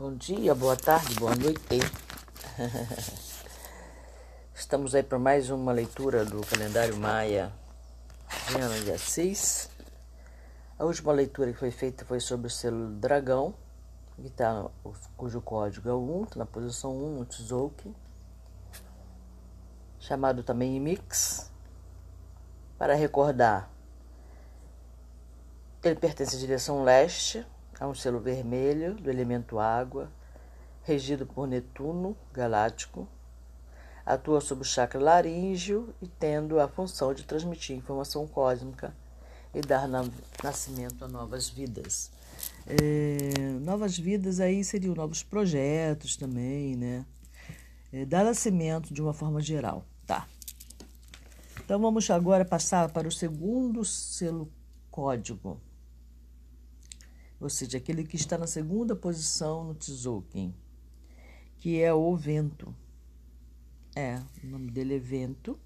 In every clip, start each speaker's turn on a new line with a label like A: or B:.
A: Bom dia, boa tarde, boa noite. Estamos aí para mais uma leitura do calendário Maia de ano dia 6. A última leitura que foi feita foi sobre o selo dragão, que tá, cujo código é o 1, tá na posição 1 no Tzolk'in, chamado também Mix. Para recordar, ele pertence à direção leste, a um selo vermelho do elemento água, regido por Netuno galáctico. Atua sob o chakra laríngeo e tendo a função de transmitir informação cósmica e dar nascimento a novas vidas. É, novas vidas aí seriam novos projetos também, né? É, dar nascimento de uma forma geral, tá? Então vamos agora passar para o segundo selo código ou seja, aquele que está na segunda posição no Tzolk'in, que é o vento. É, o nome dele é vento.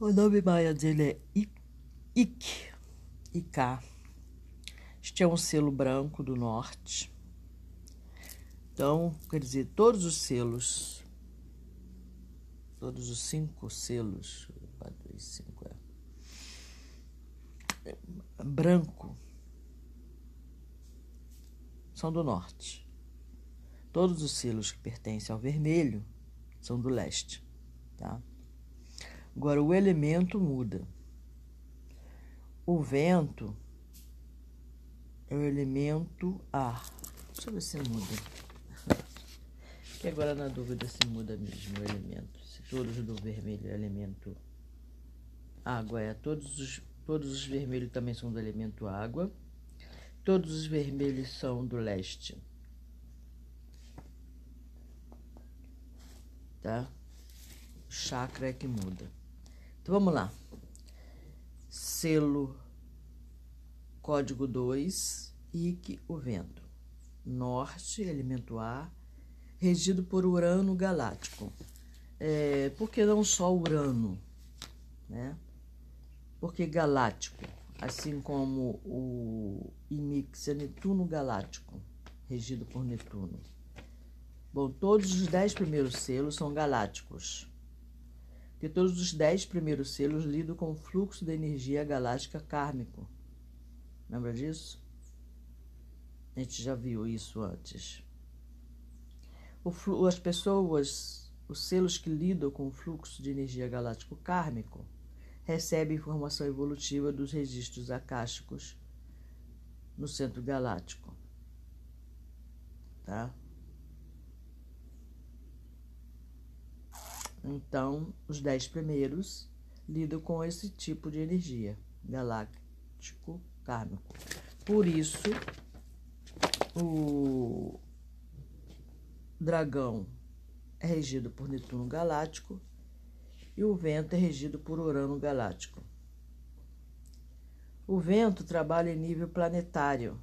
A: O nome maia dele é Ik, Iká. Este é um selo branco do norte. Então, quer dizer, todos os selos, todos os cinco selos, 4, 2, 5, é branco são do norte. Todos os selos que pertencem ao vermelho são do leste. Tá? Agora, o elemento muda. O vento é o elemento ar. Deixa eu ver se muda. Que agora na dúvida se muda mesmo o elemento. Se todos do vermelho é elemento água, é todos os Todos os vermelhos também são do elemento água. Todos os vermelhos são do leste. Tá? O chakra é que muda. Então vamos lá. Selo código 2, Ike, o vento. Norte, elemento ar, regido por Urano galáctico. É, por que não só Urano? Né? Porque galáctico, assim como o Imix é Netuno galáctico, regido por Netuno. Bom, todos os dez primeiros selos são galácticos, porque todos os dez primeiros selos lidam com o fluxo da energia galáctica kármico. Lembra disso? A gente já viu isso antes. as pessoas, os selos que lidam com o fluxo de energia galáctico kármico, recebe informação evolutiva dos registros acásticos no centro galáctico. Tá? Então, os dez primeiros lidam com esse tipo de energia galáctico kármico. Por isso, o dragão é regido por Netuno galáctico e o vento é regido por Urano galáctico. O vento trabalha em nível planetário.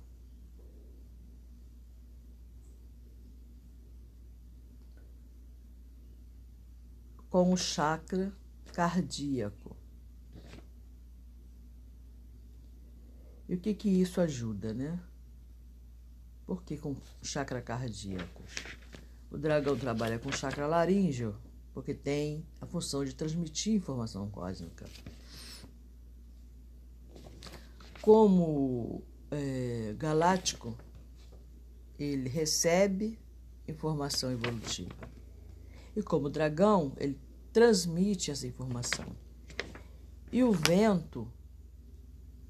A: Com o chakra cardíaco. E o que que isso ajuda, né? Por que com chakra cardíaco? O dragão trabalha com chakra laríngeo, porque tem a função de transmitir informação cósmica. Como é, galáctico, ele recebe informação evolutiva. E como dragão, ele transmite essa informação. E o vento,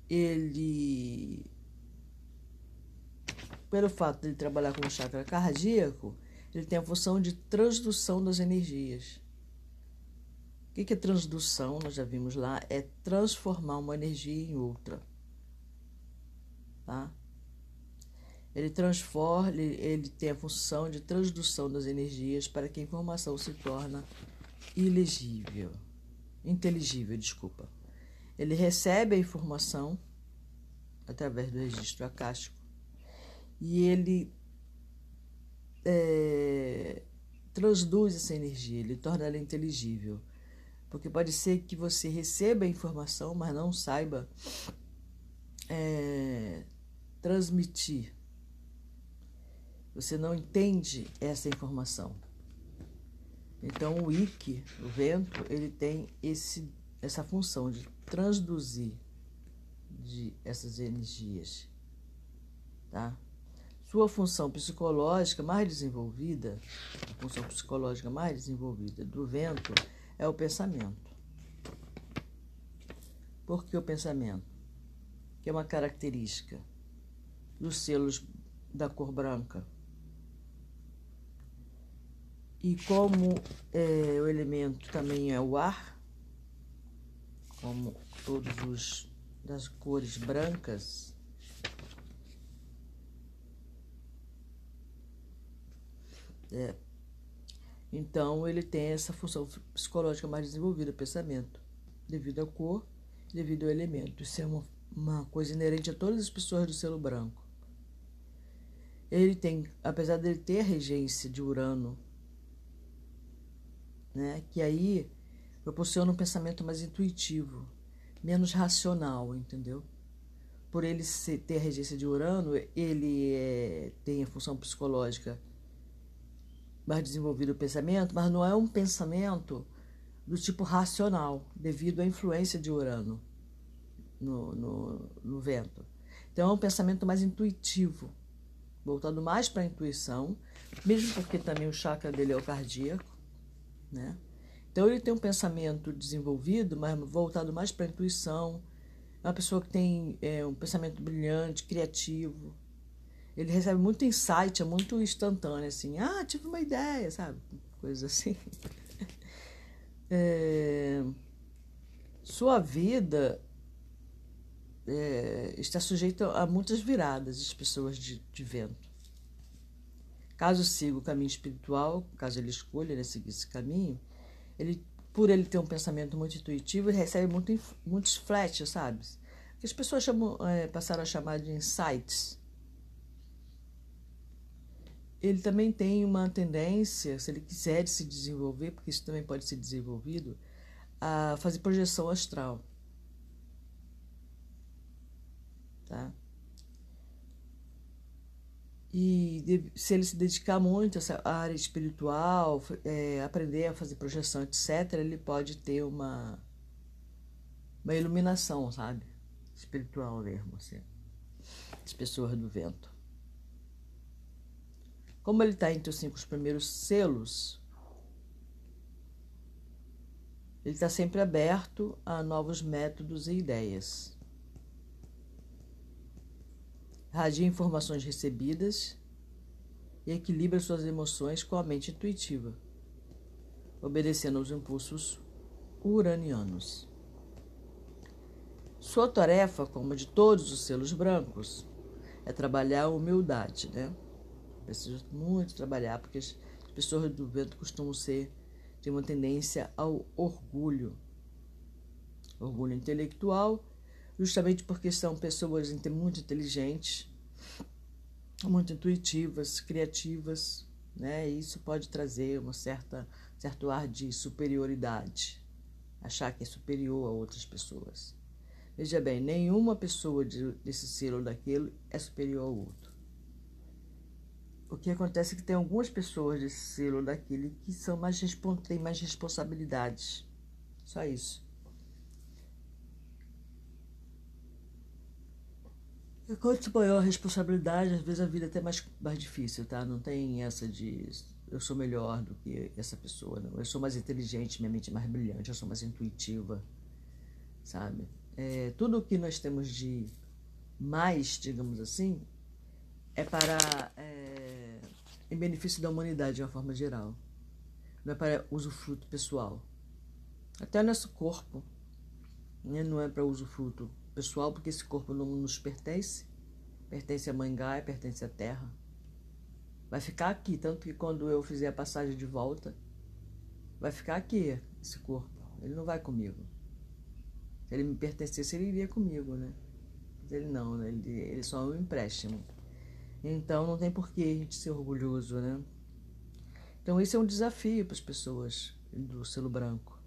A: ele, pelo fato de ele trabalhar com o chakra cardíaco, ele tem a função de transdução das energias. O que é transdução? Nós já vimos lá, é transformar uma energia em outra. Tá? Ele transforma, ele, tem a função de transdução das energias para que a informação se torne ilegível, inteligível, desculpa. Ele recebe a informação através do registro acástico e ele é, transduz essa energia, ele torna ela inteligível. Porque pode ser que você receba a informação, mas não saiba é, transmitir. Você não entende essa informação. Então o Ikki, o vento, ele tem esse, essa função de transduzir de essas energias, tá? Sua função psicológica mais desenvolvida, a função psicológica mais desenvolvida do vento é o pensamento. Por que o pensamento? Que é uma característica dos selos da cor branca. E como é, o elemento também é o ar, como todos os das cores brancas, é, então ele tem essa função psicológica mais desenvolvida, pensamento, devido à cor, devido ao elemento. Isso é uma, uma coisa inerente a todas as pessoas do selo branco. Ele tem, apesar dele ter a regência de Urano, né, que aí proporciona um pensamento mais intuitivo, menos racional, entendeu? Por ele ter a regência de Urano, ele é, tem a função psicológica mais desenvolvida o pensamento, mas não é um pensamento do tipo racional, devido à influência de Urano no, no, no vento. Então é um pensamento mais intuitivo, voltado mais para a intuição, mesmo porque também o chakra dele é o cardíaco, né? Então ele tem um pensamento desenvolvido, mas voltado mais para a intuição. É uma pessoa que tem é, um pensamento brilhante, criativo. Ele recebe muito insight, é muito instantâneo, assim. Ah, tive uma ideia, sabe? Coisas assim. É, sua vida é, está sujeita a muitas viradas de pessoas de, de vento. Caso siga o caminho espiritual, caso ele escolha né, seguir esse caminho, ele, por ele ter um pensamento muito intuitivo, ele recebe muito, muitos flashes, sabe? Que as pessoas chamam, é, passaram a chamar de insights. Ele também tem uma tendência, se ele quiser se desenvolver, porque isso também pode ser desenvolvido, a fazer projeção astral. Tá? E se ele se dedicar muito a essa área espiritual, é, aprender a fazer projeção, etc., ele pode ter uma, uma iluminação, sabe? Espiritual mesmo, assim. As pessoas do vento. Como ele está entre os cinco primeiros selos, ele está sempre aberto a novos métodos e ideias radia informações recebidas e equilibra suas emoções com a mente intuitiva, obedecendo aos impulsos uranianos. Sua tarefa, como de todos os selos brancos, é trabalhar a humildade, né? Precisa muito trabalhar, porque as pessoas do vento costumam ser, têm uma tendência ao orgulho. Orgulho intelectual justamente porque são pessoas muito inteligentes, muito intuitivas, criativas, né? E isso pode trazer uma certa certo ar de superioridade, achar que é superior a outras pessoas. Veja bem, nenhuma pessoa de, desse selo ou daquele é superior ao outro. O que acontece é que tem algumas pessoas desse selo daquele que são mais têm mais responsabilidades. Só isso. E quanto maior a responsabilidade, às vezes a vida é até mais, mais difícil, tá? Não tem essa de eu sou melhor do que essa pessoa, não. Eu sou mais inteligente, minha mente é mais brilhante, eu sou mais intuitiva, sabe? É, tudo o que nós temos de mais, digamos assim, é para é, em benefício da humanidade de uma forma geral. Não é para usufruto pessoal. Até nosso corpo né? não é para usufruto pessoal, porque esse corpo não nos pertence, pertence a Gaia, pertence à Terra. Vai ficar aqui, tanto que quando eu fizer a passagem de volta, vai ficar aqui esse corpo. Ele não vai comigo. Se ele me pertencesse, ele iria comigo, né? Mas ele não, né? ele, ele só é um empréstimo. Então não tem por que a gente ser orgulhoso, né? Então esse é um desafio para as pessoas do selo branco,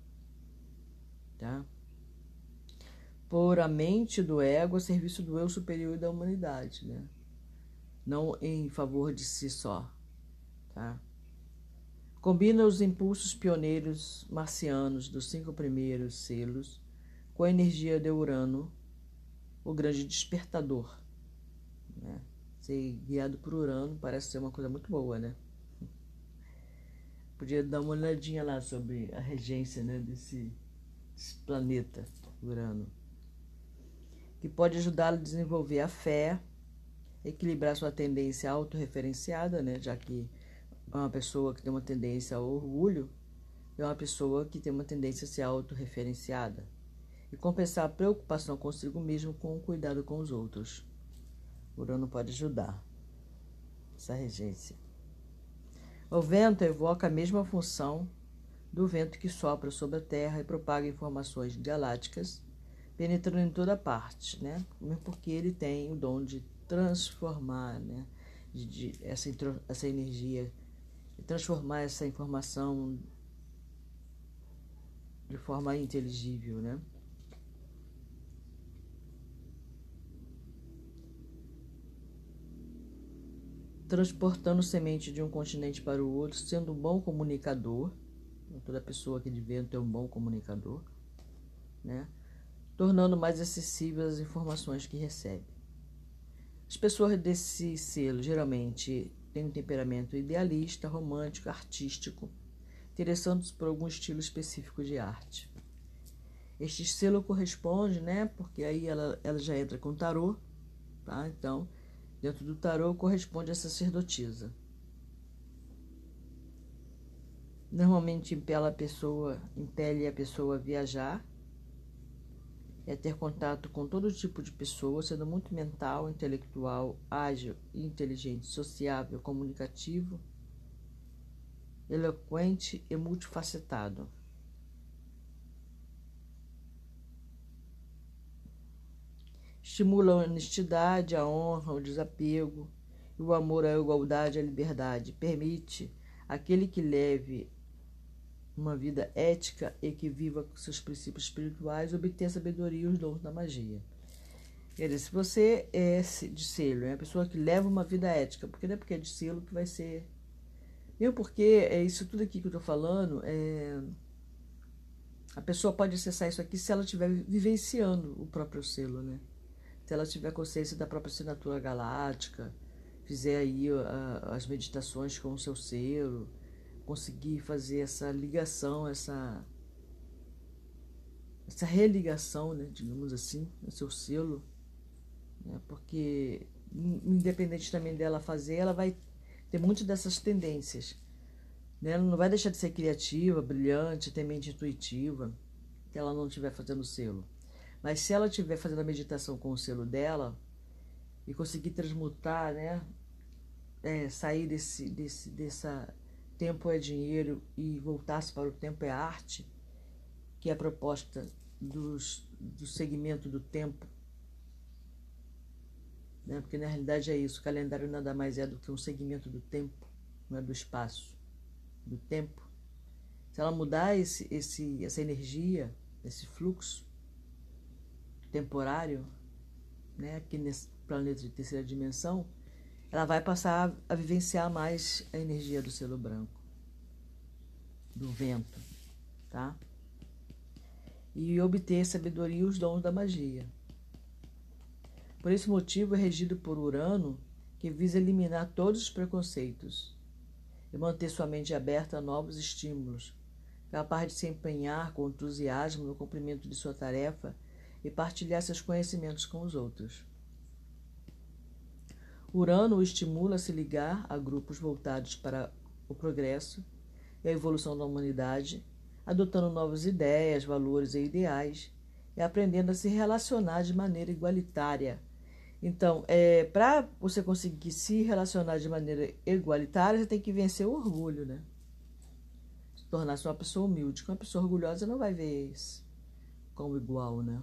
A: tá? pôr a mente do ego a serviço do eu superior e da humanidade, né? Não em favor de si só, tá? Combina os impulsos pioneiros marcianos dos cinco primeiros selos com a energia de Urano, o grande despertador. Né? Ser guiado por Urano parece ser uma coisa muito boa, né? Podia dar uma olhadinha lá sobre a regência né, desse, desse planeta, Urano que pode ajudá-lo a desenvolver a fé, equilibrar sua tendência autorreferenciada, né? já que uma pessoa que tem uma tendência ao orgulho é uma pessoa que tem uma tendência a ser autorreferenciada, e compensar a preocupação consigo mesmo com o cuidado com os outros. Urano pode ajudar essa regência. O vento evoca a mesma função do vento que sopra sobre a Terra e propaga informações galácticas penetrando em toda parte, né? Porque ele tem o dom de transformar, né? De, de essa, essa energia, transformar essa informação de forma inteligível, né? Transportando semente de um continente para o outro, sendo um bom comunicador. Toda pessoa que de vento é um bom comunicador, né? tornando mais acessíveis as informações que recebe. As pessoas desse selo geralmente têm um temperamento idealista, romântico, artístico, interessando-se por algum estilo específico de arte. Este selo corresponde, né? Porque aí ela, ela já entra com tarô, tá? Então, dentro do tarô corresponde a sacerdotisa. Normalmente impela a pessoa, impele a pessoa a viajar é ter contato com todo tipo de pessoa, sendo muito mental, intelectual, ágil, inteligente, sociável, comunicativo, eloquente e multifacetado. Estimula a honestidade, a honra, o desapego e o amor à igualdade e à liberdade. Permite aquele que leve uma vida ética e que viva com seus princípios espirituais, obter a sabedoria e os dons da magia. Dizer, se você é de selo, é uma pessoa que leva uma vida ética, porque não é porque é de selo que vai ser. Mesmo porque é isso tudo aqui que eu estou falando, é... a pessoa pode acessar isso aqui se ela estiver vivenciando o próprio selo, né? Se ela tiver consciência da própria assinatura galáctica, fizer aí as meditações com o seu selo, conseguir fazer essa ligação, essa essa religação, né, digamos assim, no seu selo, né, porque independente também dela fazer, ela vai ter muitas dessas tendências. Né? Ela não vai deixar de ser criativa, brilhante, ter mente intuitiva, se ela não estiver fazendo selo. Mas se ela estiver fazendo a meditação com o selo dela e conseguir transmutar, né, é, sair desse, desse, dessa tempo é dinheiro e voltar-se para o tempo é arte, que é a proposta dos, do segmento do tempo. Né? Porque na realidade é isso, o calendário nada mais é do que um segmento do tempo, não é do espaço, do tempo. Se ela mudar esse, esse, essa energia, esse fluxo temporário, né, aqui nesse planeta de terceira dimensão, ela vai passar a vivenciar mais a energia do selo branco, do vento, tá? E obter sabedoria e os dons da magia. Por esse motivo, é regido por Urano, que visa eliminar todos os preconceitos e manter sua mente aberta a novos estímulos, capaz de se empenhar com entusiasmo no cumprimento de sua tarefa e partilhar seus conhecimentos com os outros. Urano o estimula a se ligar a grupos voltados para o progresso e a evolução da humanidade, adotando novas ideias, valores e ideais e aprendendo a se relacionar de maneira igualitária. Então, é, para você conseguir se relacionar de maneira igualitária, você tem que vencer o orgulho, né? Tornar-se uma pessoa humilde. Uma pessoa orgulhosa não vai ver isso como igual, né?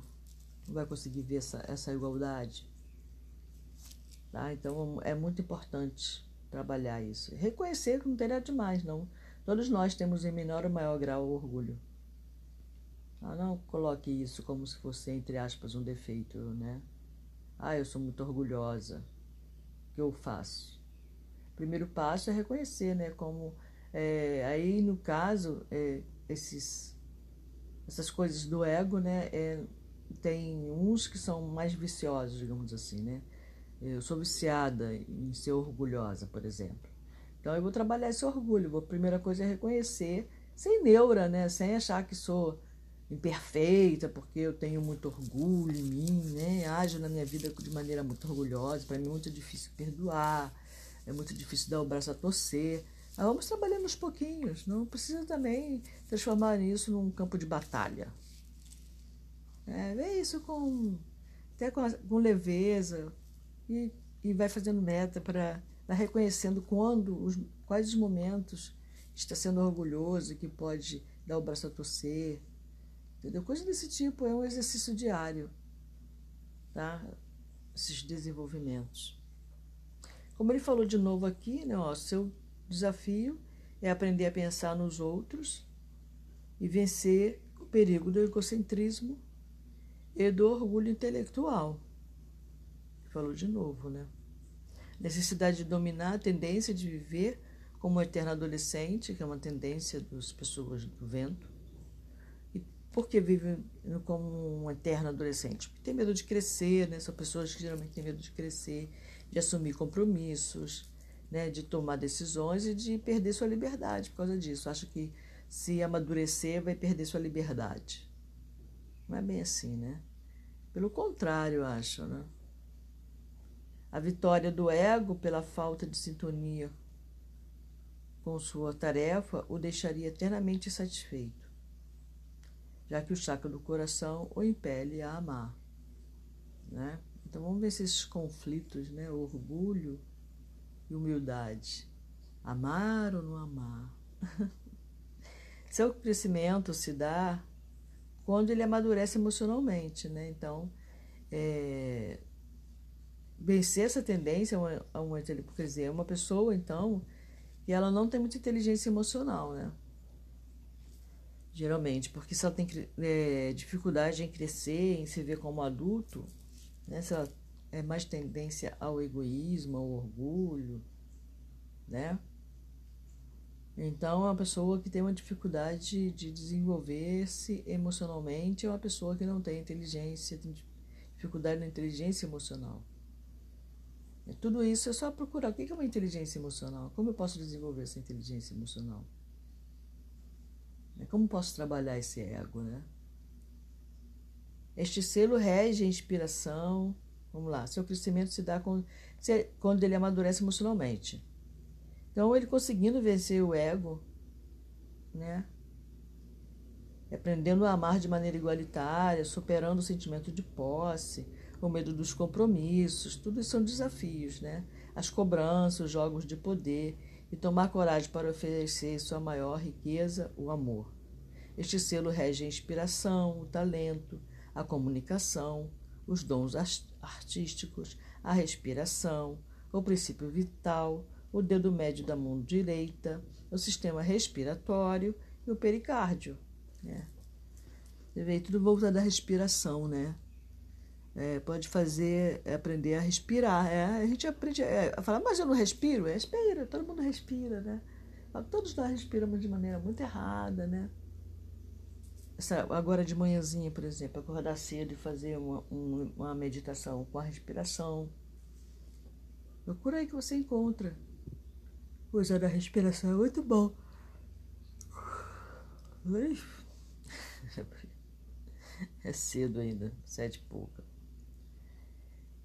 A: Não vai conseguir ver essa, essa igualdade. Tá? Então é muito importante trabalhar isso. Reconhecer que não tem nada demais, não. Todos nós temos em menor ou maior grau o orgulho. Ah, não coloque isso como se fosse, entre aspas, um defeito, né? Ah, eu sou muito orgulhosa. O que eu faço? O primeiro passo é reconhecer, né? Como é, aí no caso é, esses essas coisas do ego, né? É, tem uns que são mais viciosos, digamos assim, né? Eu sou viciada em ser orgulhosa, por exemplo. Então eu vou trabalhar esse orgulho. A primeira coisa é reconhecer, sem neura, né? Sem achar que sou imperfeita, porque eu tenho muito orgulho em mim, né? Ajo na minha vida de maneira muito orgulhosa. Para mim é muito difícil perdoar, é muito difícil dar o braço a torcer. Mas vamos trabalhando aos pouquinhos. Não precisa também transformar isso num campo de batalha. É, vê isso com até com, com leveza e, e vai fazendo meta para reconhecendo quando os, quais os momentos está sendo orgulhoso que pode dar o braço a torcer Entendeu? Coisa desse tipo é um exercício diário, tá? Esses desenvolvimentos. Como ele falou de novo aqui, né, ó, seu desafio é aprender a pensar nos outros e vencer o perigo do egocentrismo e do orgulho intelectual. Falou de novo, né? Necessidade de dominar a tendência de viver como eterno adolescente, que é uma tendência das pessoas do vento, por que vive como um eterno adolescente? Porque tem medo de crescer, né? São pessoas que geralmente têm medo de crescer, de assumir compromissos, né? de tomar decisões e de perder sua liberdade por causa disso. Acho que se amadurecer vai perder sua liberdade. Não é bem assim, né? Pelo contrário, acho, né? A vitória do ego pela falta de sintonia com sua tarefa o deixaria eternamente satisfeito já que o chakra do coração o impele a amar. Né? Então vamos ver esses conflitos, né? orgulho e humildade. Amar ou não amar? Seu crescimento se dá quando ele amadurece emocionalmente, né? Então, é, vencer essa tendência a uma, hipocrisia é uma pessoa, então, e ela não tem muita inteligência emocional, né? geralmente, porque se ela tem é, dificuldade em crescer, em se ver como adulto, né, se ela é mais tendência ao egoísmo, ao orgulho, né? Então, uma pessoa que tem uma dificuldade de desenvolver-se emocionalmente é uma pessoa que não tem inteligência, tem dificuldade na inteligência emocional. E tudo isso é só procurar o que é uma inteligência emocional, como eu posso desenvolver essa inteligência emocional. Né? Como posso trabalhar esse ego, né? Este selo rege a inspiração. Vamos lá, seu crescimento se dá quando, quando ele amadurece emocionalmente. Então, ele conseguindo vencer o ego, né? Aprendendo a amar de maneira igualitária, superando o sentimento de posse, o medo dos compromissos, tudo isso são desafios, né? As cobranças, os jogos de poder e tomar coragem para oferecer sua maior riqueza, o amor. Este selo rege a inspiração, o talento, a comunicação, os dons artísticos, a respiração, o princípio vital, o dedo médio da mão direita, o sistema respiratório e o pericárdio. Né? Você tudo voltado à respiração, né? É, pode fazer, é, aprender a respirar. É, a gente aprende é, a falar, mas eu não respiro? É, respira, todo mundo respira, né? Todos nós respiramos de maneira muito errada, né? Essa, agora de manhãzinha, por exemplo, acordar cedo e fazer uma, um, uma meditação com a respiração. Procura aí que você encontra. Usar a respiração é muito bom. É cedo ainda, sete e pouca.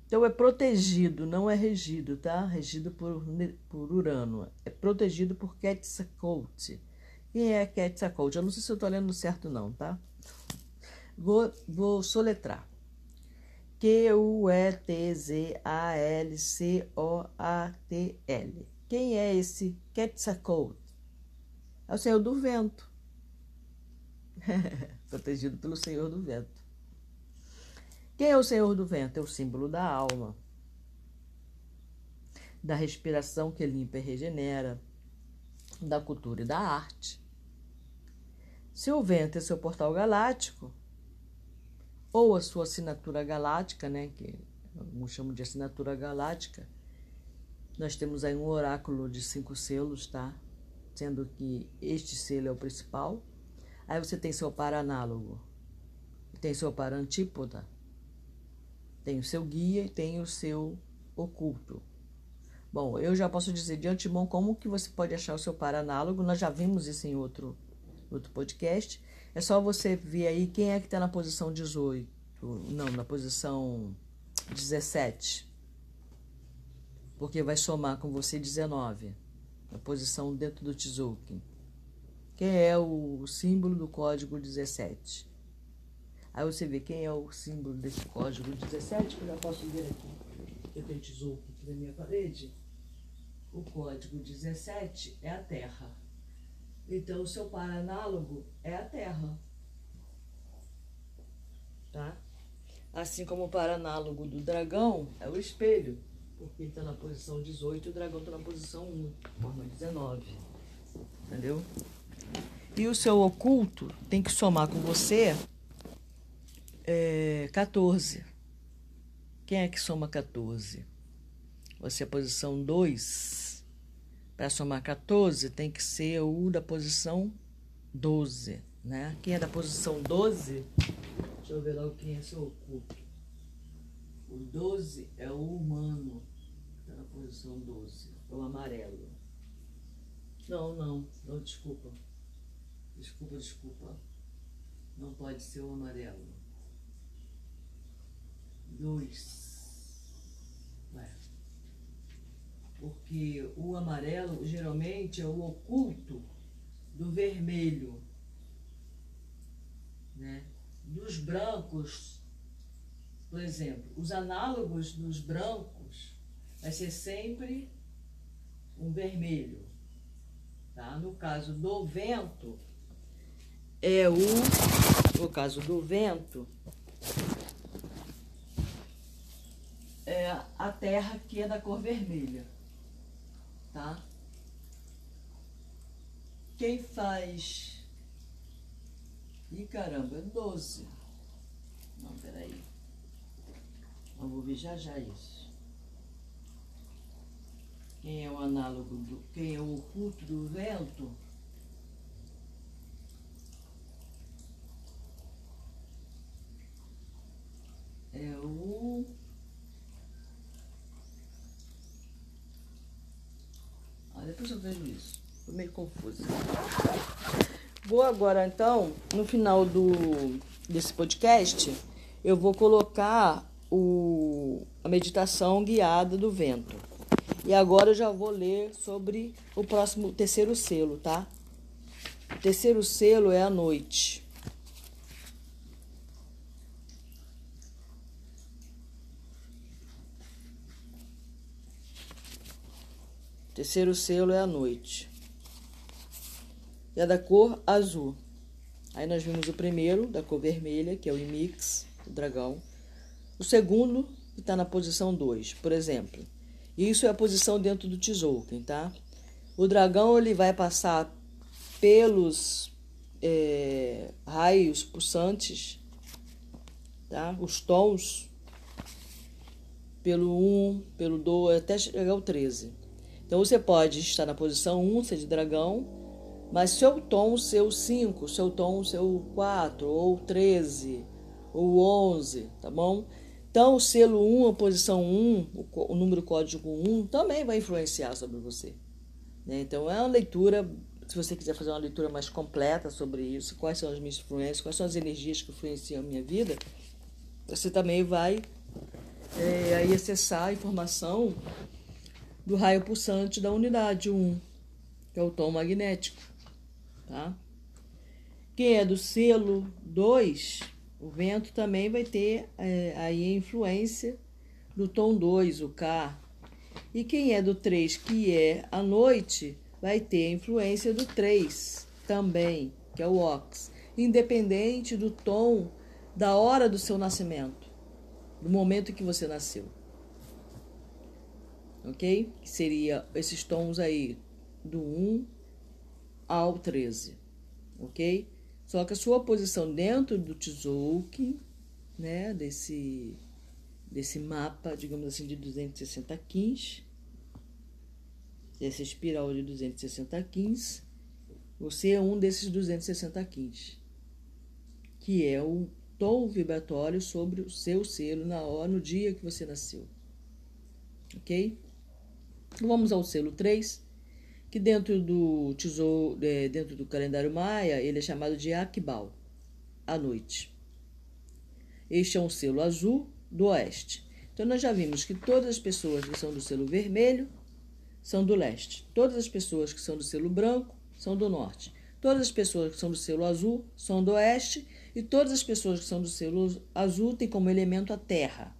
A: Então é protegido, não é regido, tá? Regido por, por Urano. É protegido por Quetzalcoatl. Quem é Quetzalcoatl? Eu não sei se eu estou lendo certo não, tá? Vou, vou soletrar. Q-U-E-T-Z-A-L-C-O-A-T-L. Quem é esse Quetzalcoatl? É o Senhor do Vento. Protegido pelo Senhor do Vento. Quem é o Senhor do Vento? É o símbolo da alma, da respiração que limpa e regenera, da cultura e da arte, Se o vento é seu portal galáctico, ou a sua assinatura galáctica, né, que alguns chamam de assinatura galáctica, nós temos aí um oráculo de cinco selos, tá? Sendo que este selo é o principal. Aí você tem seu par análogo, tem seu par antípoda, tem o seu guia e tem o seu oculto. Bom, eu já posso dizer de antemão como que você pode achar o seu par análogo. Nós já vimos isso em outro, outro podcast. É só você ver aí quem é que está na posição 18. Não, na posição 17. Porque vai somar com você 19. Na posição dentro do Tzolk'in. Quem é o símbolo do código 17? Aí você vê quem é o símbolo desse código 17, que eu já posso ver aqui. Eu tenho Tzolk'in aqui na minha parede. O código 17 é a Terra. Então, o seu par análogo é a Terra. Tá? Assim como o par análogo do dragão é o espelho, porque está na posição 18 e o dragão está na posição 1, forma 19. Entendeu? E o seu oculto tem que somar com você é, 14. Quem é que soma 14? Você é posição 2. Para somar 14, tem que ser o da posição 12. Né? Quem é da posição 12 Deixa eu ver logo quem é seu oculto. O 12 é o humano. Está na posição 12. É o amarelo. Não, não. Não, desculpa. Desculpa, desculpa. Não pode ser o amarelo. 2. Ué. Porque o amarelo geralmente é o oculto do vermelho. Né? dos brancos, por exemplo, os análogos dos brancos vai ser sempre um vermelho. Tá? No caso do vento, é o. No caso do vento, é a terra que é da cor vermelha. Tá? Quem faz Ih, caramba, é 12. Não, peraí. Eu vou ver já já isso. Quem é o análogo do. Quem é o oculto do vento? É o. Ah, depois eu vejo isso. Tô meio confusa. Vou agora, então, no final do, desse podcast, eu vou colocar o, a meditação guiada do vento. E agora eu já vou ler sobre o próximo o terceiro selo, tá? O terceiro selo é a noite. O terceiro selo é a noite e a da cor azul. Aí nós vimos o primeiro, da cor vermelha, que é o Imix, o dragão. O segundo, que está na posição 2, por exemplo. Isso é a posição dentro do Tzolk'in, tá? O dragão ele vai passar pelos é, raios pulsantes, tá? Os tons, pelo 1, pelo 2, até chegar ao 13. Então você pode estar na posição 1, ser de dragão, mas seu tom seu 5, seu tom seu 4, ou 13, ou 11, tá bom? Então, o selo 1, a posição 1, o, número código 1, também vai influenciar sobre você. Né? Então, é uma leitura, se você quiser fazer uma leitura mais completa sobre isso, quais são as minhas influências, quais são as energias que influenciam a minha vida, você também vai é, aí acessar a informação do raio pulsante da unidade 1, que é o tom magnético tá? Quem é do selo 2, o vento também vai ter é, aí a influência do tom 2, o K. E quem é do 3, que é a noite, vai ter a influência do 3 também, que é o Ox, independente do tom da hora do seu nascimento, do momento que você nasceu. Ok? Que seria esses tons aí do 1 ao 13, ok? Só que a sua posição dentro do Tzolk'in, né, desse, desse mapa, digamos assim, de 260 quins, dessa espiral de 260 quins, você é um desses 260 quins, que é o tom vibratório sobre o seu selo na hora, no dia que você nasceu. Ok? Vamos ao selo 3, que dentro do tesouro, é, dentro do calendário maia, ele é chamado de Akbal, à noite. Este é um selo azul do oeste. Então nós já vimos que todas as pessoas que são do selo vermelho são do leste. Todas as pessoas que são do selo branco são do norte. Todas as pessoas que são do selo azul são do oeste e todas as pessoas que são do selo azul têm como elemento a terra.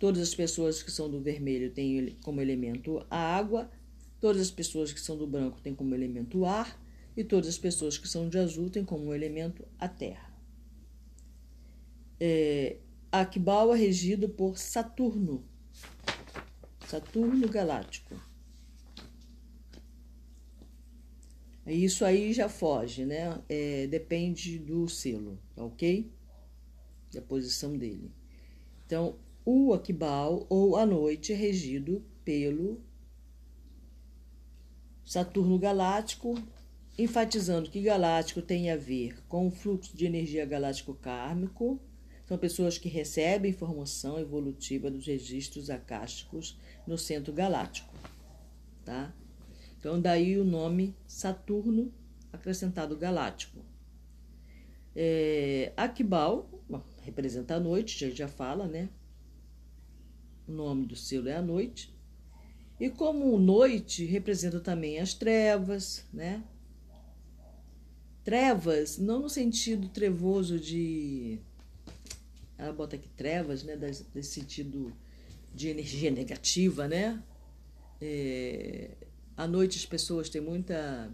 A: Todas as pessoas que são do vermelho têm como elemento a água, todas as pessoas que são do branco têm como elemento o ar, e todas as pessoas que são de azul têm como elemento a terra. É, Akbal é regido por Saturno, Saturno galáctico. Isso aí já foge, né? É, depende do selo, ok? Da posição dele. Então, o Akbal ou a noite é regido pelo Saturno galáctico, enfatizando que galáctico tem a ver com o fluxo de energia galáctico kármico. São pessoas que recebem informação evolutiva dos registros acásticos no centro galáctico, tá? Então, daí o nome Saturno acrescentado galáctico. É, Akbal representa a noite, já, já fala, né? O nome do selo é a noite. E como noite representa também as trevas, né? Trevas, não no sentido trevoso de. Ela bota aqui trevas, né? Desse sentido de energia negativa, né? É, à noite as pessoas têm muita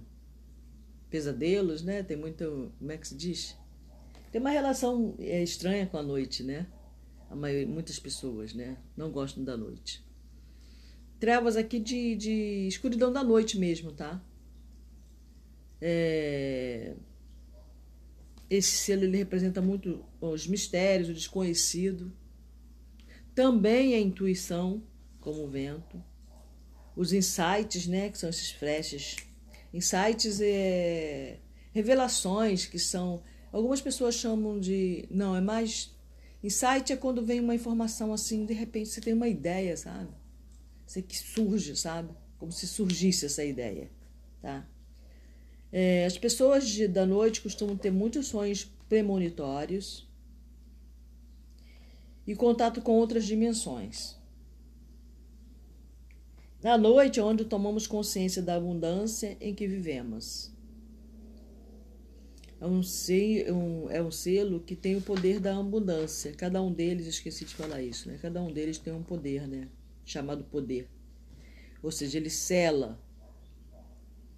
A: pesadelos, né? Tem muito. Como é que se diz? Tem uma relação é, estranha com a noite, né? A maioria, muitas pessoas, né? Não gostam da noite. Trevas aqui de, de escuridão da noite mesmo, tá? É... Esse selo ele representa muito os mistérios, o desconhecido. Também a intuição, como o vento. Os insights, né? Que são esses flashes. Insights é revelações que são. Algumas pessoas chamam de. Não, é mais Insight é quando vem uma informação assim, de repente você tem uma ideia, sabe? Você que surge, sabe? Como se surgisse essa ideia, tá? É, as pessoas de, da noite costumam ter muitos sonhos premonitórios e contato com outras dimensões. Na noite é onde tomamos consciência da abundância em que vivemos é um, um, é um selo que tem o poder da abundância. Cada um deles, esqueci de falar isso, né? Cada um deles tem um poder, né? Chamado poder. Ou seja, ele sela.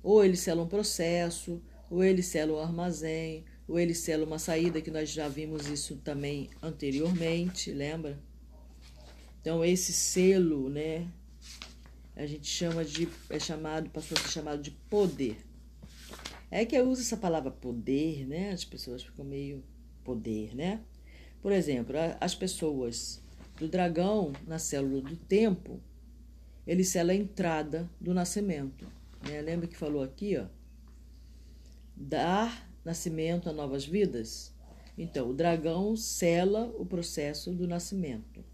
A: Ou ele sela um processo, ou ele sela um armazém, ou ele sela uma saída, que nós já vimos isso também anteriormente, lembra? Então, esse selo, né? A gente chama de. É chamado, passou a ser chamado de poder. É que eu uso essa palavra poder, né? As pessoas ficam meio poder, né? Por exemplo, as pessoas do dragão na célula do tempo, ele sela a entrada do nascimento. Né? Lembra que falou aqui, ó? Dar nascimento a novas vidas? Então, o dragão sela o processo do nascimento.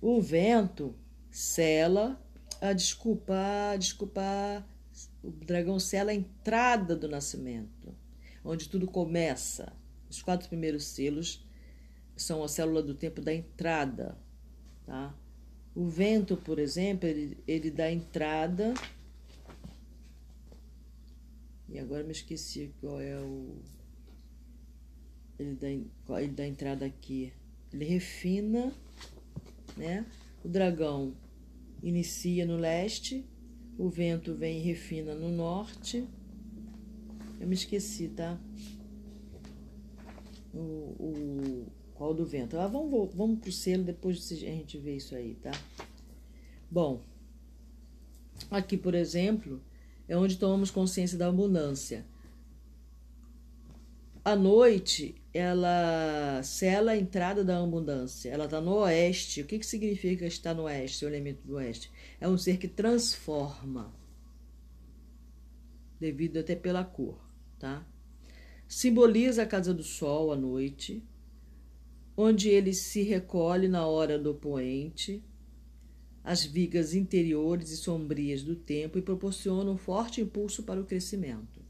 A: O vento sela a desculpa, desculpa o dragão sela a entrada do nascimento, onde tudo começa. Os quatro primeiros selos são a célula do tempo da entrada, tá? O vento, por exemplo, ele, ele dá entrada. E agora me esqueci qual é o. Ele dá, ele dá entrada aqui. Ele refina, né? O dragão inicia no leste, o vento vem e refina no norte. Eu me esqueci, tá? O, qual do vento? Ah, vamos, vamos pro selo, depois a gente vê isso aí, tá? Bom, aqui, por exemplo, é onde tomamos consciência da abundância. a noite, ela sela a entrada da abundância. Ela está no oeste. O que, que significa estar no oeste, o elemento do oeste? É um ser que transforma, devido até pela cor, tá? Simboliza a casa do sol à noite, onde ele se recolhe na hora do poente, as vigas interiores e sombrias do tempo e proporciona um forte impulso para o crescimento.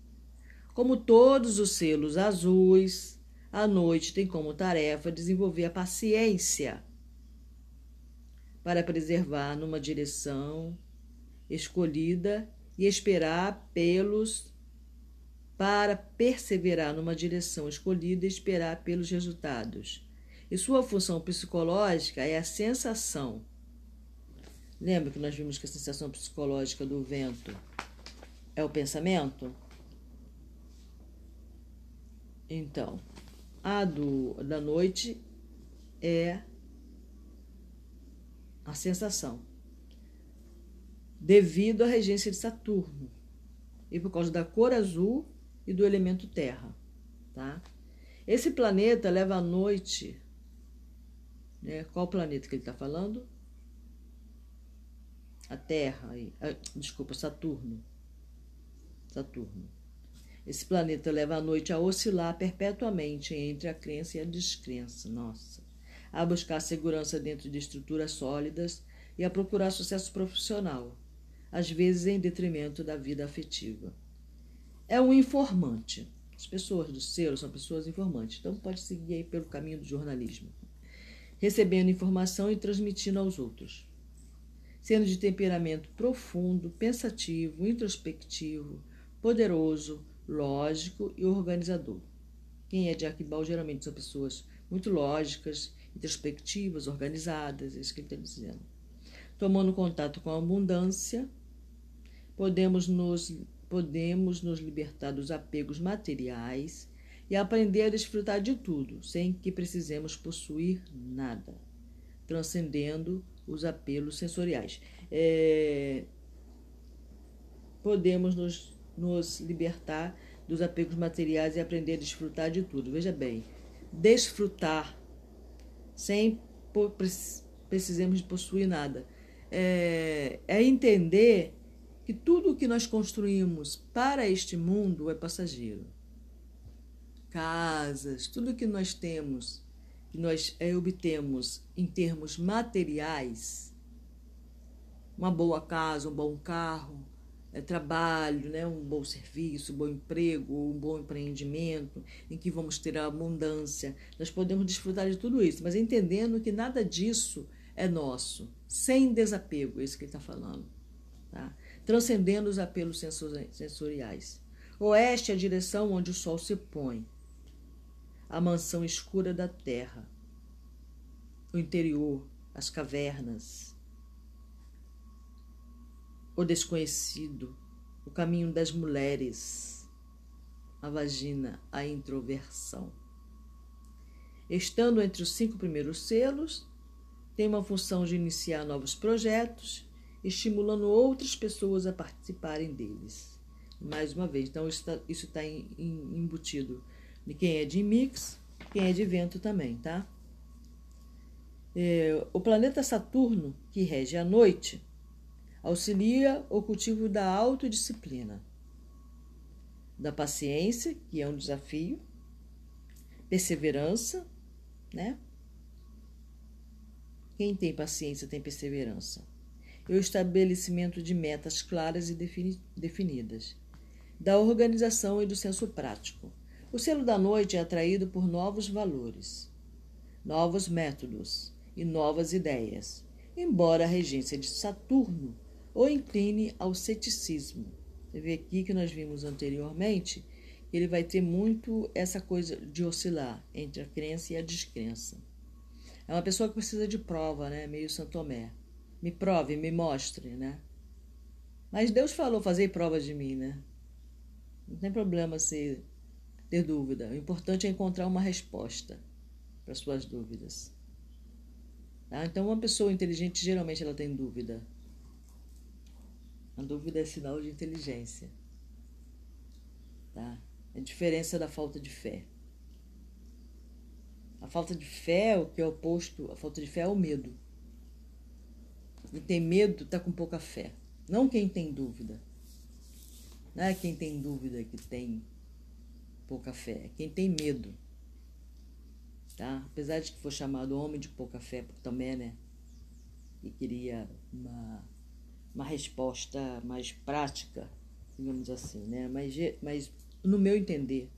A: Como todos os selos azuis, a noite tem como tarefa desenvolver a paciência para preservar numa direção escolhida e esperar pelos para perseverar numa direção escolhida e esperar pelos resultados. E sua função psicológica é a sensação. Lembra que nós vimos que a sensação psicológica do vento é o pensamento? Então, a do, da noite é a sensação. Devido à regência de Saturno. E por causa da cor azul e do elemento terra. Tá? Esse planeta leva a noite. Né? Qual planeta que ele está falando? A Terra. Ah, desculpa, Saturno. Saturno. Esse planeta leva a noite a oscilar perpetuamente entre a crença e a descrença. Nossa. A buscar segurança dentro de estruturas sólidas e a procurar sucesso profissional, às vezes em detrimento da vida afetiva. É um informante. As pessoas do selo são pessoas informantes, então pode seguir aí pelo caminho do jornalismo, recebendo informação e transmitindo aos outros. Sendo de temperamento profundo, pensativo, introspectivo, poderoso, lógico e organizador. Quem é de Arquibal geralmente são pessoas muito lógicas, introspectivas, organizadas, é isso que ele está dizendo. Tomando contato com a abundância, podemos nos, podemos nos libertar dos apegos materiais e aprender a desfrutar de tudo, sem que precisemos possuir nada, transcendendo os apelos sensoriais. É, podemos nos nos libertar dos apegos materiais e aprender a desfrutar de tudo. Veja bem, desfrutar sem precisemos possuir nada. É, é entender que tudo o que nós construímos para este mundo é passageiro. Casas, tudo que nós temos, que nós é, obtemos em termos materiais, uma boa casa, um bom carro, é, trabalho, né, um bom serviço, um bom emprego, um bom empreendimento, em que vamos ter a abundância. Nós podemos desfrutar de tudo isso, mas entendendo que nada disso é nosso, sem desapego, é isso que ele está falando. Tá? Transcendendo os apelos sensoriais. Oeste é a direção onde o sol se põe, a mansão escura da terra, o interior, as cavernas, o desconhecido, o caminho das mulheres, a vagina, a introversão. Estando entre os cinco primeiros selos, tem uma função de iniciar novos projetos, estimulando outras pessoas a participarem deles. Mais uma vez, então isso está tá embutido de quem é de mix, quem é de vento também, tá? É, o planeta Saturno, que rege a noite, auxilia o cultivo da autodisciplina, da paciência, que é um desafio, perseverança, né? Quem tem paciência tem perseverança. E o estabelecimento de metas claras e defini definidas, da organização e do senso prático. O selo da noite é atraído por novos valores, novos métodos e novas ideias, embora a regência de Saturno ou incline ao ceticismo. Você vê aqui que nós vimos anteriormente ele vai ter muito essa coisa de oscilar entre a crença e a descrença. É uma pessoa que precisa de prova, né? Meio Santomé. Me prove, me mostre, né? Mas Deus falou, fazer provas de mim, né? Não tem problema se ter dúvida. O importante é encontrar uma resposta para suas dúvidas. Tá? Então, uma pessoa inteligente geralmente ela tem dúvida. A dúvida é sinal de inteligência. Tá? É a diferença da falta de fé. A falta de fé, o que é oposto, a falta de fé é o medo. Quem tem medo está com pouca fé. Não quem tem dúvida. Não é quem tem dúvida que tem pouca fé. É quem tem medo. Tá? Apesar de que for chamado homem de pouca fé também, né? E queria uma, uma resposta mais prática, digamos assim, né? Mas, mas no meu entender,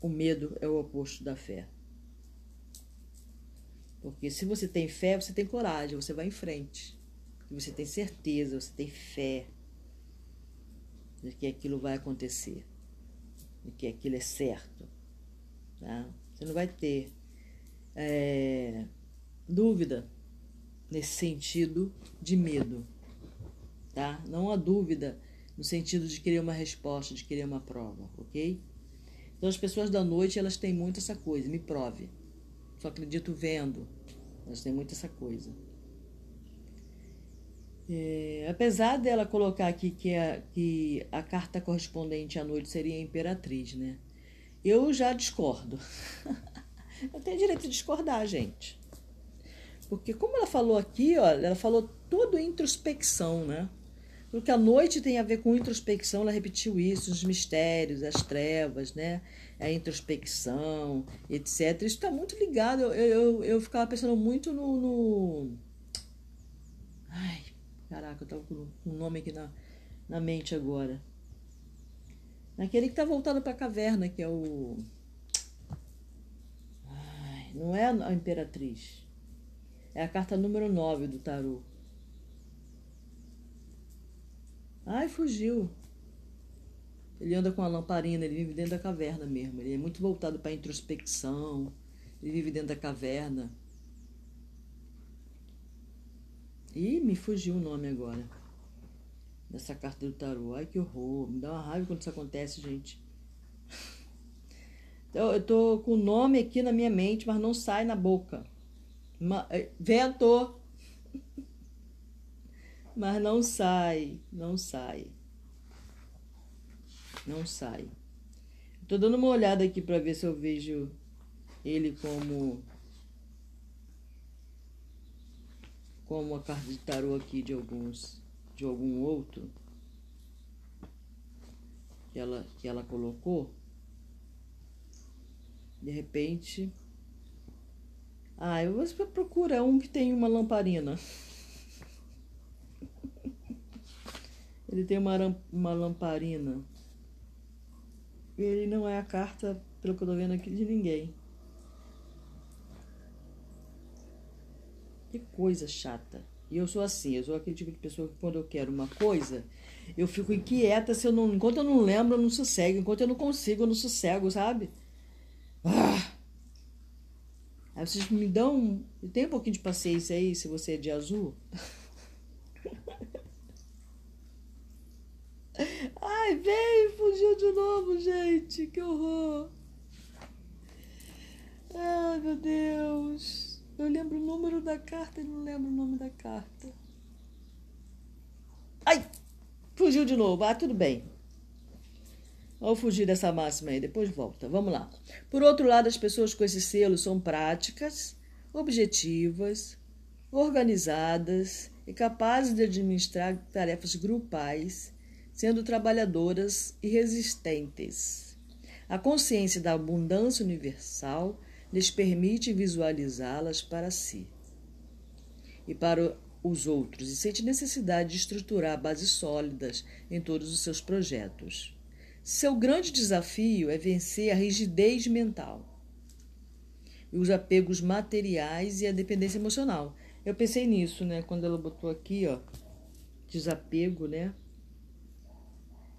A: o medo é o oposto da fé. Porque se você tem fé, você tem coragem, você vai em frente. Você tem certeza, você tem fé de que aquilo vai acontecer, de que aquilo é certo. Tá? Você não vai ter é, dúvida nesse sentido de medo. Tá? Não há dúvida no sentido de querer uma resposta, de querer uma prova, ok? Então as pessoas da noite elas têm muito essa coisa, me prove. Só acredito vendo. Elas têm muito essa coisa. É, apesar dela colocar aqui que a, que a carta correspondente à noite seria a imperatriz, né? Eu já discordo. eu tenho direito de discordar, gente. Porque como ela falou aqui, ó, ela falou tudo introspecção, né? Porque a noite tem a ver com introspecção, ela repetiu isso, os mistérios, as trevas, né? A introspecção, etc. Isso está muito ligado. Eu, eu, eu ficava pensando muito no, no... Ai, caraca, eu estava com um nome aqui na, na mente agora. Naquele que está voltado para a caverna, que é o. Ai, não é a Imperatriz. É a carta número 9 do tarô. Ai, fugiu. Ele anda com a lamparina, ele vive dentro da caverna mesmo. Ele é muito voltado para introspecção. Ele vive dentro da caverna. Ih, me fugiu o nome agora. Dessa carta do tarô. Ai, que horror. Me dá uma raiva quando isso acontece, gente. Então, eu tô com o nome aqui na minha mente, mas não sai na boca. Eh, vento! mas não sai, não sai. Não sai. Estou dando uma olhada aqui para ver se eu vejo ele como como a carta de tarô aqui de alguns de algum outro que ela que ela colocou. De repente, ah, eu vou procurar um que tem uma lamparina. Ele tem uma, uma lamparina. Ele não é a carta, pelo que eu tô vendo aqui, de ninguém. Que coisa chata. E eu sou assim, eu sou aquele tipo de pessoa que quando eu quero uma coisa, eu fico inquieta se eu não. Enquanto eu não lembro, eu não sossego. Enquanto eu não consigo, eu não sossego, sabe? Ah! Aí vocês me dão. Tem um pouquinho de paciência aí, se você é de azul. Ai, veio, fugiu de novo, gente. Que horror. Ai, meu Deus. Eu lembro o número da carta e não lembro o nome da carta. Ai, fugiu de novo. Ah, tudo bem. Vou fugir dessa máxima aí, depois volta. Vamos lá. Por outro lado, as pessoas com esse selo são práticas, objetivas, organizadas e capazes de administrar tarefas grupais sendo trabalhadoras e resistentes. A consciência da abundância universal lhes permite visualizá-las para si e para os outros e sente necessidade de estruturar bases sólidas em todos os seus projetos. Seu grande desafio é vencer a rigidez mental, os apegos materiais e a dependência emocional. Eu pensei nisso, né, quando ela botou aqui, ó, desapego, né?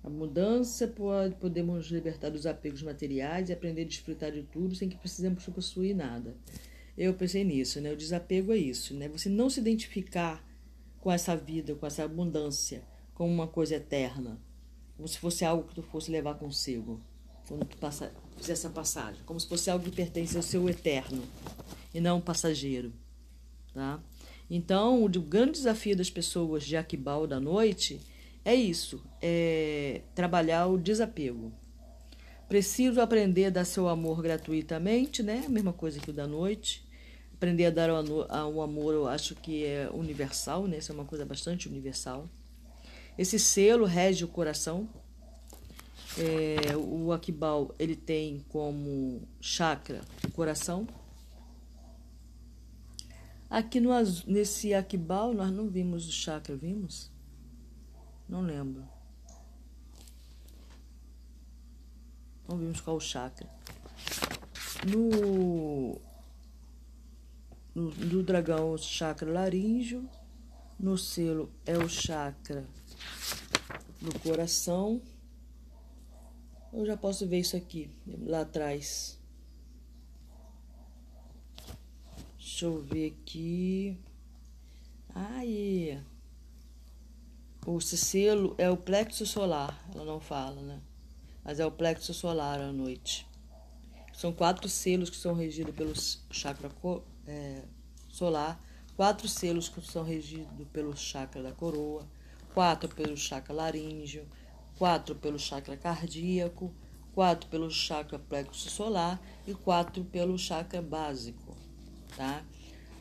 A: A mudança pode, podemos libertar dos apegos materiais e aprender a desfrutar de tudo sem que precisemos possuir nada. Eu pensei nisso, né? O desapego é isso, né? Você não se identificar com essa vida, com essa abundância, como uma coisa eterna, como se fosse algo que tu fosse levar consigo quando tu passa, fizer essa passagem, como se fosse algo que pertence ao seu eterno e não um passageiro, tá? Então, o grande desafio das pessoas de Aquibal da noite é isso, é trabalhar o desapego. Preciso aprender a dar seu amor gratuitamente, né? Mesma coisa que o da noite. Aprender a dar um amor, eu acho que é universal, né? Isso é uma coisa bastante universal. Esse selo rege o coração. É, o Akibal, ele tem como chakra o coração. Aqui no, nesse Akibal, nós não vimos o chakra, vimos? Não lembro. Vimos qual o chakra. No, no, no dragão, o chakra laríngeo. No selo é o chakra do coração. Eu já posso ver isso aqui, lá atrás. Deixa eu ver aqui. Aí. O selo é o plexo solar. Ela não fala, né? Mas é o plexo solar à noite. São quatro selos que são regidos pelo chakra é, solar, quatro selos que são regidos pelo chakra da coroa, quatro pelo chakra laríngeo, quatro pelo chakra cardíaco, quatro pelo chakra plexo solar e quatro pelo chakra básico, tá?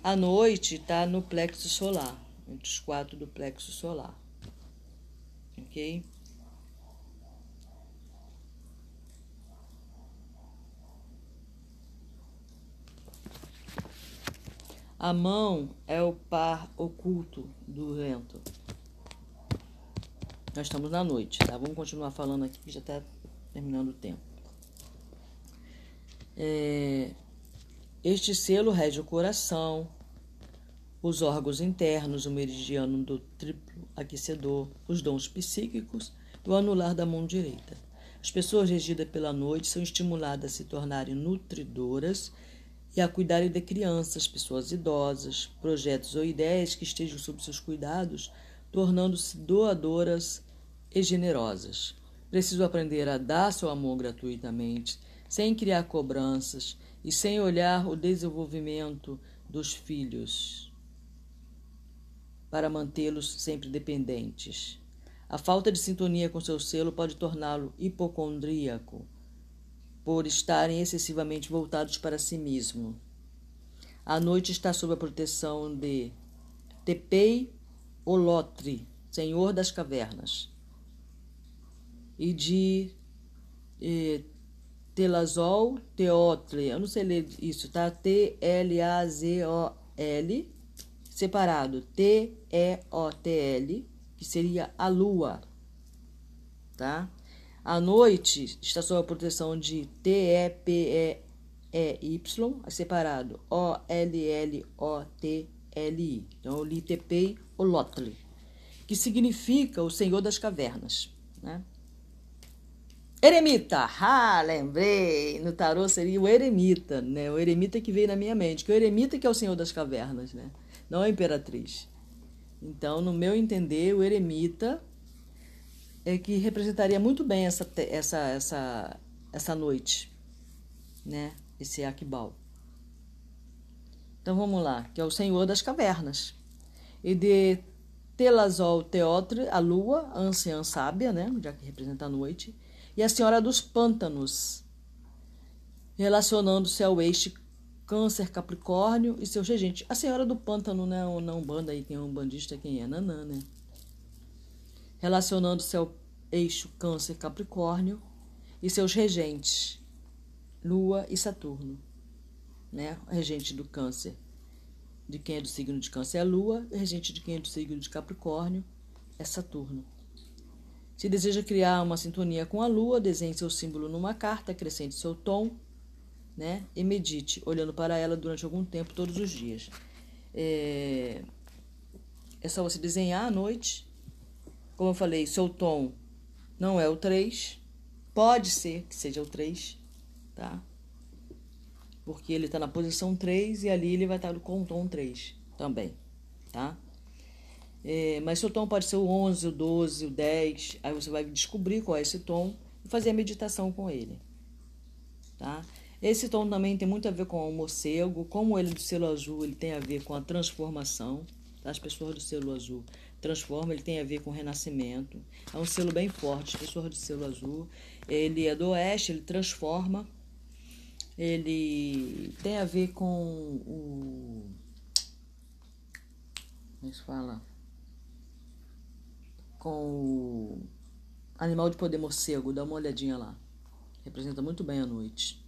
A: A noite está no plexo solar, entre os quatro do plexo solar, ok? A mão é o par oculto do vento. Nós estamos na noite, tá? Vamos continuar falando aqui que já está terminando o tempo. É, este selo rege o coração, os órgãos internos, o meridiano do triplo aquecedor, os dons psíquicos e o anular da mão direita. As pessoas regidas pela noite são estimuladas a se tornarem nutridoras e a cuidarem de crianças, pessoas idosas, projetos ou ideias que estejam sob seus cuidados, tornando-se doadoras e generosas. Preciso aprender a dar seu amor gratuitamente, sem criar cobranças e sem olhar o desenvolvimento dos filhos para mantê-los sempre dependentes. A falta de sintonia com seu selo pode torná-lo hipocondríaco por estarem excessivamente voltados para si mesmo. A noite está sob a proteção de Tepei Olotre, senhor das cavernas, e de eh, Telazol Teotle, eu não sei ler isso, tá? T-L-A-Z-O-L, separado, T-E-O-T-L, que seria a lua, tá? À noite está sob a proteção de T-E-P-E-Y, separado O-L-L-O-T-L-I. Então, eu li Tepei Olotli, que significa o Senhor das Cavernas. Né? Eremita, ah, lembrei, no tarô seria o eremita, né? O eremita que veio na minha mente, que o eremita que é o senhor das cavernas, né? Não a imperatriz. Então, no meu entender, o eremita é que representaria muito bem essa, essa, essa, essa noite, né? Esse Akbal. Então vamos lá, que é o Senhor das Cavernas. E de Telazol Teotre, a lua, a anciã sábia, né? Já que representa a noite. E a Senhora dos Pântanos, relacionando-se ao eixo Câncer, Capricórnio e seus regentes. A Senhora do Pântano, né? Ou não banda aí, quem é um bandista, quem é? Nanã, né? relacionando-se ao eixo Câncer-Capricórnio e seus regentes, Lua e Saturno. Né? Regente do Câncer, de quem é do signo de Câncer é Lua, regente de quem é do signo de Capricórnio é Saturno. Se deseja criar uma sintonia com a Lua, desenhe seu símbolo numa carta, acrescente seu tom né? e medite, olhando para ela durante algum tempo, todos os dias. É, é só você desenhar à noite como eu falei, seu tom não é o 3. Pode ser que seja o 3, tá? Porque ele está na posição 3 e ali ele vai estar com o tom 3 também, tá? É, mas seu tom pode ser o 11, o 12, o 10. Aí você vai descobrir qual é esse tom e fazer a meditação com ele, tá? Esse tom também tem muito a ver com o morcego, como ele do selo azul, ele tem a ver com a transformação, das pessoas do selo azul. Transforma, ele tem a ver com renascimento. É um selo bem forte, pessoas do selo azul. Ele é do oeste, ele transforma. Ele tem a ver com o. Como é se fala? Com o animal de poder morcego. Dá uma olhadinha lá. Representa muito bem a noite,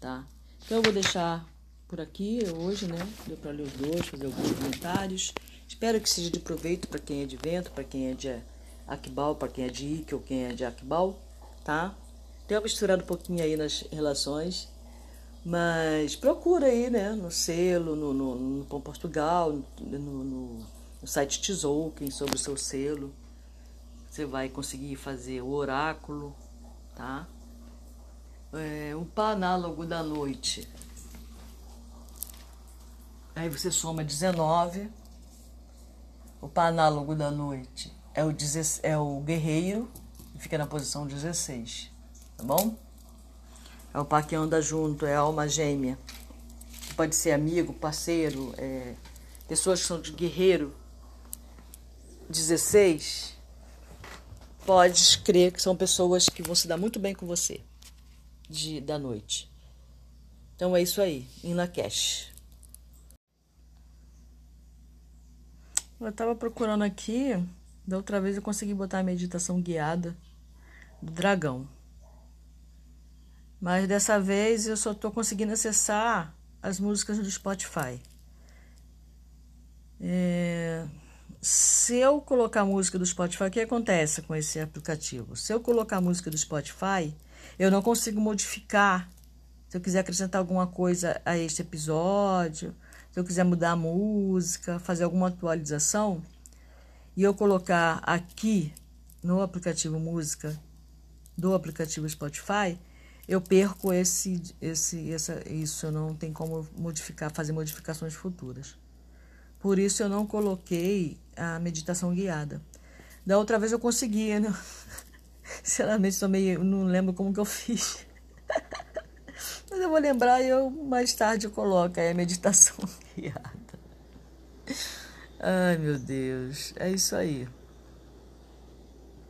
A: tá? Então eu vou deixar por aqui hoje, né? Deu para ler os dois, fazer alguns comentários. Espero que seja de proveito para quem é de vento, para quem é de Akbal, para quem é de Ike ou quem é de Akbal, tá? Tenho misturado um pouquinho aí nas relações, mas procura aí, né? No selo, no, no, no Pão Portugal, no, no, no site Tzolk'in sobre o seu selo. Você vai conseguir fazer o oráculo, tá? É, um pá análogo da noite Aí você soma 19. O par análogo da noite é o, é o guerreiro, fica na posição 16. Tá bom? É o par que anda junto, é a alma gêmea. Pode ser amigo, parceiro, é, pessoas que são de guerreiro. 16. Podes crer que são pessoas que vão se dar muito bem com você de, da noite. Então é isso aí, em Lakesh. Eu estava procurando aqui, da outra vez eu consegui botar a meditação guiada do dragão. Mas dessa vez eu só estou conseguindo acessar as músicas do Spotify. É... Se eu colocar música do Spotify, o que acontece com esse aplicativo? Se eu colocar música do Spotify, eu não consigo modificar. Se eu quiser acrescentar alguma coisa a este episódio, se eu quiser mudar a música, fazer alguma atualização, e eu colocar aqui no aplicativo música do aplicativo Spotify, eu perco esse, esse, essa, isso. Eu não tem como modificar, fazer modificações futuras. Por isso eu não coloquei a meditação guiada. Da outra vez eu consegui, né? Sinceramente, meio, não lembro como que eu fiz. Mas eu vou lembrar e eu mais tarde coloco aí a meditação guiada. Ai, meu Deus. É isso aí.